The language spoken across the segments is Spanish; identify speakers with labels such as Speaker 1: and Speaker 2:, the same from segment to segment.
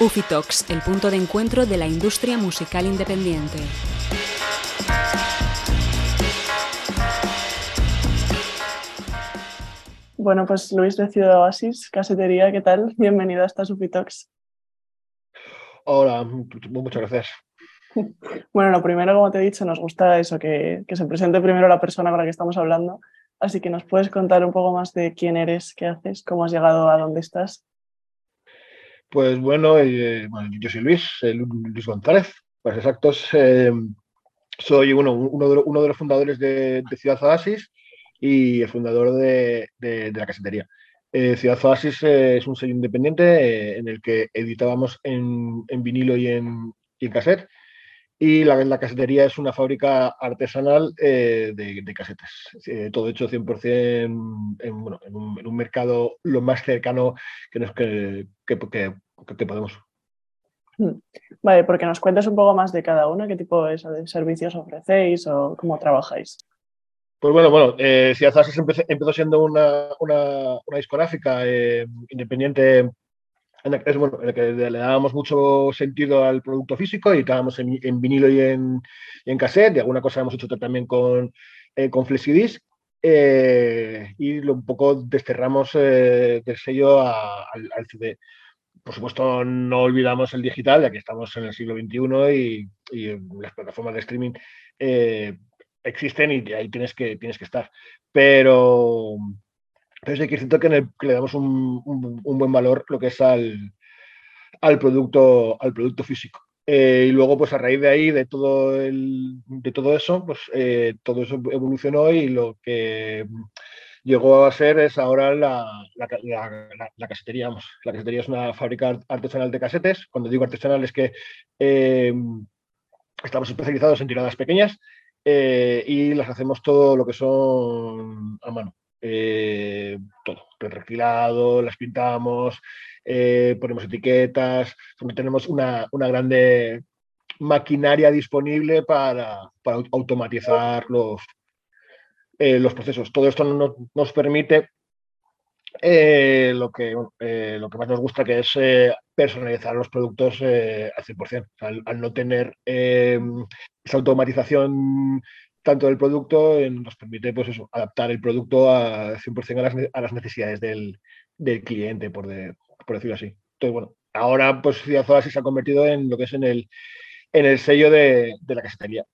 Speaker 1: Ufitox, el punto de encuentro de la industria musical independiente.
Speaker 2: Bueno, pues Luis de Ciudad Oasis, Casetería, ¿qué tal? Bienvenido a esta Ufitox.
Speaker 3: Hola, muchas gracias.
Speaker 2: Bueno, lo primero, como te he dicho, nos gusta eso, que, se presente primero la persona con la que estamos hablando. Así que nos puedes contar un poco más de quién eres, qué haces, cómo has llegado a dónde estás.
Speaker 3: Pues bueno, eh, yo soy Luis, Luis González, para exactos. Eh, soy uno, uno, de, los fundadores de, Ciudad Oasis y el fundador de, la casetería. Eh, Ciudad Oasis es un sello independiente en el que editábamos en, vinilo y en, y en cassette y la, la, casetería es una fábrica artesanal eh, de, casetes. Eh, todo hecho 100% en, bueno, en, un, mercado lo más cercano que, nos, que, que, podemos.
Speaker 2: Hmm. Vale, porque nos cuentes un poco más de cada uno, qué tipo de servicios ofrecéis o cómo trabajáis.
Speaker 3: Pues bueno, bueno, eh, empezó, empezó, siendo una, una, una discográfica eh, independiente es bueno, en el que le dábamos mucho sentido al producto físico, y estábamos en, vinilo y en, en, cassette, y alguna cosa hemos hecho también con, eh, con FlexiDisc, eh, y lo, un poco desterramos eh, del sello al, CD. Por supuesto, no olvidamos el digital, ya que estamos en el siglo XXI y, y las plataformas de streaming existen y ahí tienes que, tienes que estar. Pero, pero sí que siento que, le damos un, buen valor lo que es al, al, producto, al producto físico. Eh, y luego, pues a raíz de ahí, de todo, el, de todo eso, pues eh, todo eso evolucionó y lo que llegó a ser es ahora la, la, casetería. La casetería es una fábrica artesanal de casetes. Cuando digo artesanal es que eh, estamos especializados en tiradas pequeñas y las hacemos todo lo que son a mano. Eh, todo, reciclado, las pintamos, eh, ponemos etiquetas, tenemos una, grande maquinaria disponible para, automatizar los, eh, los procesos. Todo esto nos permite lo, que, lo que más nos gusta, que es personalizar los productos al 100%. al, no tener esa automatización tanto del producto nos permite pues eso, adaptar el producto a 100% a las, a las necesidades del, cliente, por, por, decirlo así. Entonces, bueno, ahora pues Ciudad se ha convertido en lo que es en el, en el sello de, la casetería.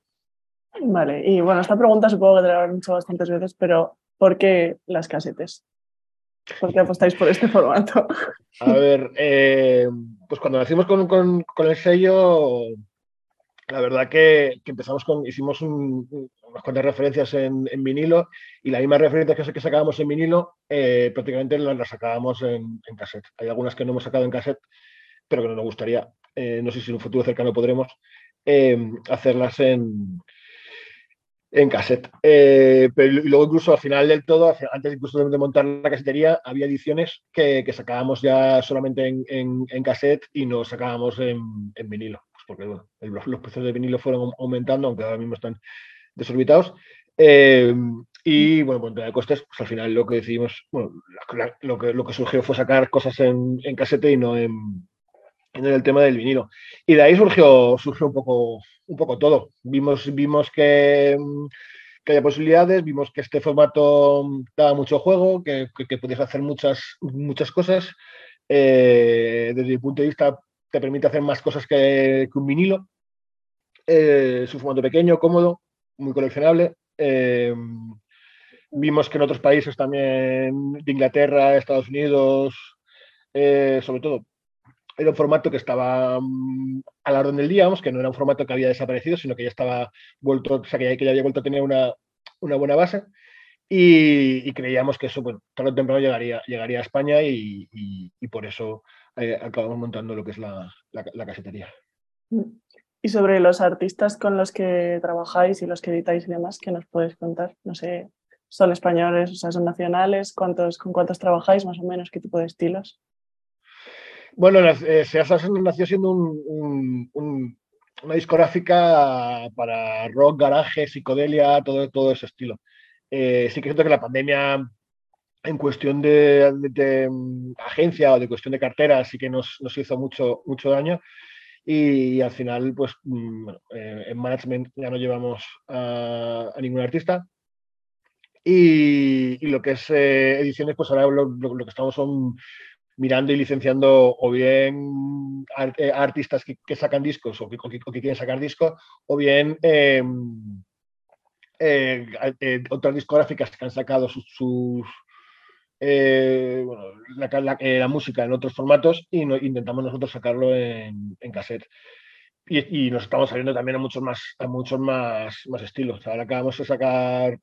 Speaker 2: Vale, y bueno, esta pregunta supongo que te la habrán hecho bastantes veces, pero ¿por qué las casetes? ¿Por qué apostáis por este formato?
Speaker 3: A ver, eh, pues cuando nacimos con, con, el sello, la verdad que, empezamos con, hicimos unas cuantas referencias en, vinilo y las mismas referencias que, que sacábamos en vinilo eh, prácticamente las, sacábamos en, cassette. Hay algunas que no hemos sacado en cassette, pero que no nos gustaría, eh, no sé si en un futuro cercano podremos, eh, hacerlas en, en cassette. pero luego incluso al final del todo, antes incluso de montar la casetería, había ediciones que, sacábamos ya solamente en, en, cassette y no sacábamos en, vinilo porque los, precios de vinilo fueron aumentando, aunque ahora mismo están desorbitados. Eh, y bueno, pues de costes, pues al final lo que decidimos, bueno, lo, que, lo que surgió fue sacar cosas en, en casete y no en, en, el tema del vinilo. Y de ahí surgió, surgió un, poco, un poco todo. Vimos, vimos que, que había posibilidades, vimos que este formato daba mucho juego, que, que, podías hacer muchas, muchas cosas. Eh, desde mi punto de vista te permite hacer más cosas que, un vinilo. Eh, es un formato pequeño, cómodo, muy coleccionable. Eh, vimos que en otros países también, de Inglaterra, Estados Unidos, eh, sobre todo, era un formato que estaba mm, a la orden del día, que no era un formato que había desaparecido, sino que ya estaba vuelto, o sea, que ya, había vuelto a tener una, buena base. Y, creíamos que eso, bueno, tarde o temprano llegaría, llegaría a España y por eso eh, acabamos montando lo que es la, la, casetería.
Speaker 2: Y sobre los artistas con los que trabajáis y los que editáis y demás, ¿qué nos puedes contar? No sé, ¿son españoles, o sea, son nacionales? ¿Cuántos, ¿Con cuántos trabajáis más o menos? ¿Qué tipo de estilos?
Speaker 3: Bueno, eh, nació siendo un, una discográfica para rock, garaje, psicodelia, todo, todo ese estilo. Eh, sí que siento que la pandemia en cuestión de, mm, agencia o de cuestión de cartera sí que nos, hizo mucho, mucho daño. Y, al final, pues mm, eh, en management ya no llevamos a, ningún artista. Y, lo que es eh, ediciones, pues ahora lo, que estamos son mirando y licenciando o bien eh, artistas que, sacan discos o que, quieren sacar discos, o bien otras discográficas que han sacado sus eh, eh, la, música en otros formatos y intentamos nosotros sacarlo en, cassette. Y, nos estamos saliendo también a muchos más, a muchos más, más estilos. Ahora acabamos de sacar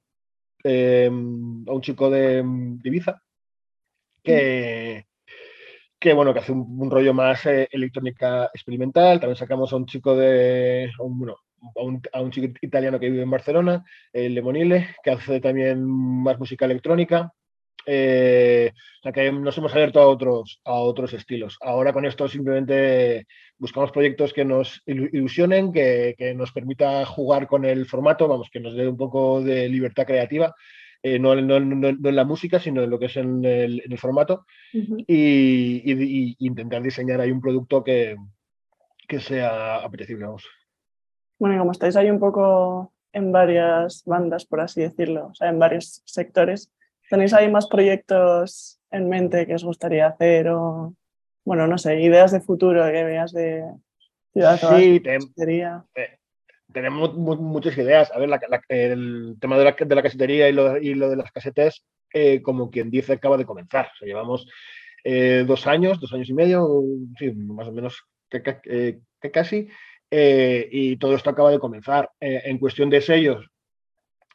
Speaker 3: em, a un chico de, Ibiza que, que, bueno, que hace un, rollo más eh, electrónica experimental. También sacamos a un chico de, bueno, a un, chico italiano que vive en Barcelona, el Lemonile, que hace también más música electrónica. Eh, o sea que nos hemos abierto a otros, a otros estilos. Ahora con esto simplemente buscamos proyectos que nos ilusionen, que, nos permita jugar con el formato, vamos, que nos dé un poco de libertad creativa. Eh, no, en la música, sino en lo que es en el, formato, y, intentar diseñar ahí un producto que, que sea apetecible. Vamos.
Speaker 2: Bueno, y como estáis ahí un poco en varias bandas, por así decirlo, o sea, en varios sectores, ¿Tenéis ahí más proyectos en mente que os gustaría hacer o, bueno, no sé, ideas de futuro que veas de
Speaker 3: Ciudad Sí, tenemos muchas ideas. A ver, el tema de la, de la casetería y lo, y lo, de las casetes, eh, como quien dice, acaba de comenzar. O sea, llevamos eh, dos años, dos años y medio, sí, más o menos que, que eh, casi, y todo esto acaba de comenzar. en cuestión de sellos,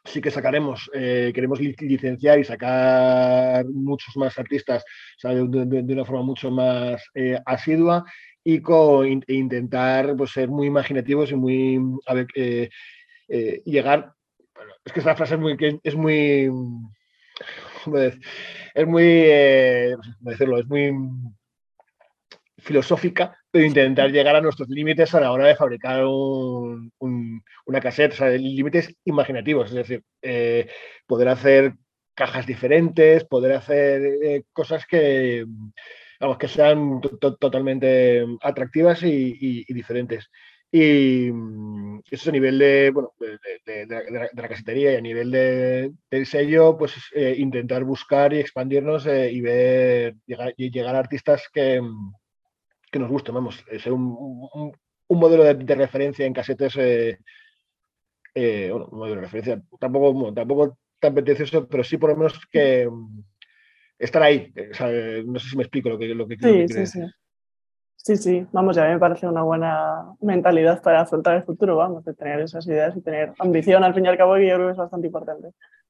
Speaker 3: sí que sacaremos, eh, queremos licenciar y sacar muchos más artistas de, una forma mucho más eh, asidua y con, e intentar pues, ser muy imaginativos y muy eh, llegar. es que esta frase es muy, es muy, es muy, decirlo, es muy filosófica, pero intentar llegar a nuestros límites a la hora de fabricar una cassette, o sea, límites imaginativos, es decir, eh, poder hacer cajas diferentes, poder hacer eh, cosas que, vamos, que sean totalmente atractivas y, diferentes. Y eso a nivel de, bueno, de, la, casetería y a nivel del sello, pues eh, intentar buscar y expandirnos y ver, llegar, llegar a artistas que, que nos guste, vamos, ser un, modelo de, referencia en casetes, eh, eh, bueno, un modelo de referencia, tampoco, tampoco tan pretencioso, pero sí por lo menos que mm, estar ahí. no sé si me explico lo que, lo que
Speaker 2: sí, sí, sí. Sí, sí, vamos, ya me parece una buena mentalidad para afrontar el futuro, vamos, de tener esas ideas y tener ambición al fin y al cabo, que yo creo que es bastante importante.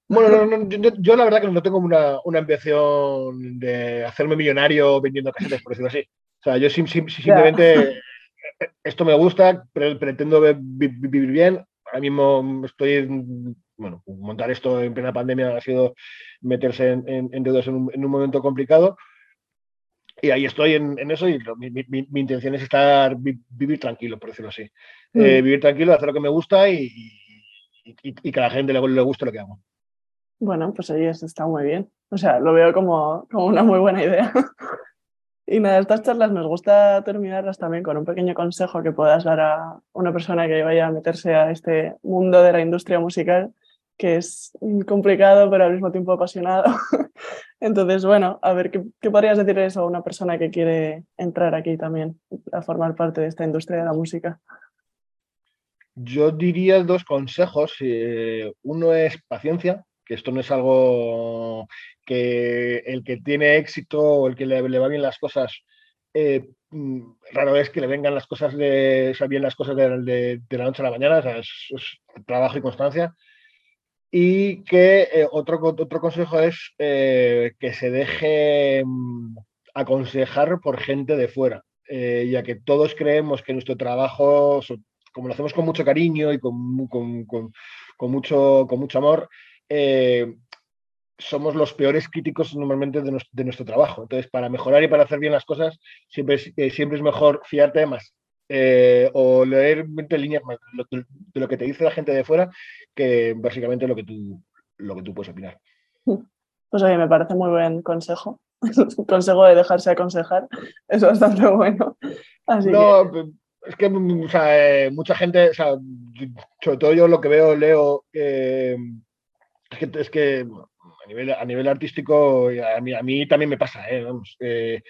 Speaker 3: Bueno, yo, la verdad que no tengo una, una ambición de hacerme millonario vendiendo casetes, por decirlo así. O sea, yo simplemente esto me gusta, pretendo vivir bien. Ahora mismo estoy, bueno, montar esto en plena pandemia ha sido meterse en, deudas en un, momento complicado. Y ahí estoy en, eso y mi, intención es estar, vivir tranquilo, por decirlo así. Mm. Eh, vivir tranquilo, hacer lo que me gusta y, que a la gente le, le guste lo que hago.
Speaker 2: Bueno, pues ahí está muy bien. O sea, lo veo como, como una muy buena idea. Y nada, estas charlas nos gusta terminarlas también con un pequeño consejo que puedas dar a una persona que vaya a meterse a este mundo de la industria musical, que es complicado pero al mismo tiempo apasionado. Entonces, bueno, a ver, ¿qué, qué podrías decir eso a una persona que quiere entrar aquí también a formar parte de esta industria de la música?
Speaker 3: Yo diría dos consejos. Eh, uno es paciencia, que esto no es algo que el que tiene éxito o el que le, va bien las cosas, eh, mm, raro es que le vengan las cosas de, bien las cosas de, la noche a la mañana, es, trabajo y constancia. Y que eh, otro, otro consejo es eh, que se deje mm, aconsejar por gente de fuera, ya que todos creemos que nuestro trabajo, como lo hacemos con mucho cariño y con, con mucho, con mucho amor, somos los peores críticos normalmente de nuestro, trabajo. Entonces, para mejorar y para hacer bien las cosas, siempre es, eh, siempre es mejor fiarte de más eh, o leer 20 líneas más de lo que te dice la gente de fuera que básicamente lo que tú, lo que tú puedes opinar.
Speaker 2: Pues oye, me parece muy buen consejo. consejo de dejarse aconsejar. Es bastante bueno. Así
Speaker 3: no, es que o sea, eh, mucha gente, o sea, sobre todo yo lo que veo, leo, es que, es que a, nivel, a nivel artístico, a mí, a mí también me pasa, ¿eh? Vamos, eh,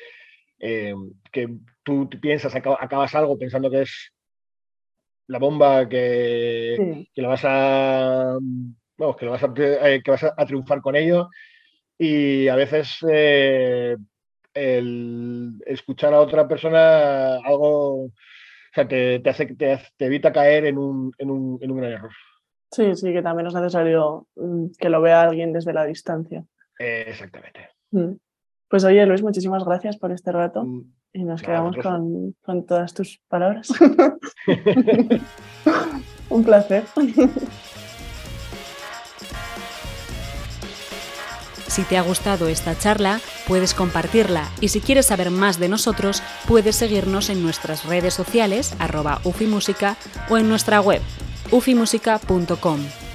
Speaker 3: que tú piensas, acabas algo pensando que es la bomba que, que la vas a vamos, que, vas a, que vas a, triunfar con ello y a veces el escuchar a otra persona algo sea, te, te, hace, te, te evita caer en un, en, un, en un gran error.
Speaker 2: Sí, sí, que también es necesario mm, que lo vea alguien desde la distancia.
Speaker 3: exactamente.
Speaker 2: Mm. Pues oye, Luis, muchísimas gracias por este rato mm. y nos quedamos con, con, todas tus palabras. Un placer.
Speaker 1: Si te ha gustado esta charla, puedes compartirla y si quieres saber más de nosotros, puedes seguirnos en nuestras redes sociales arroba ufimúsica o en nuestra web ufimusica.com.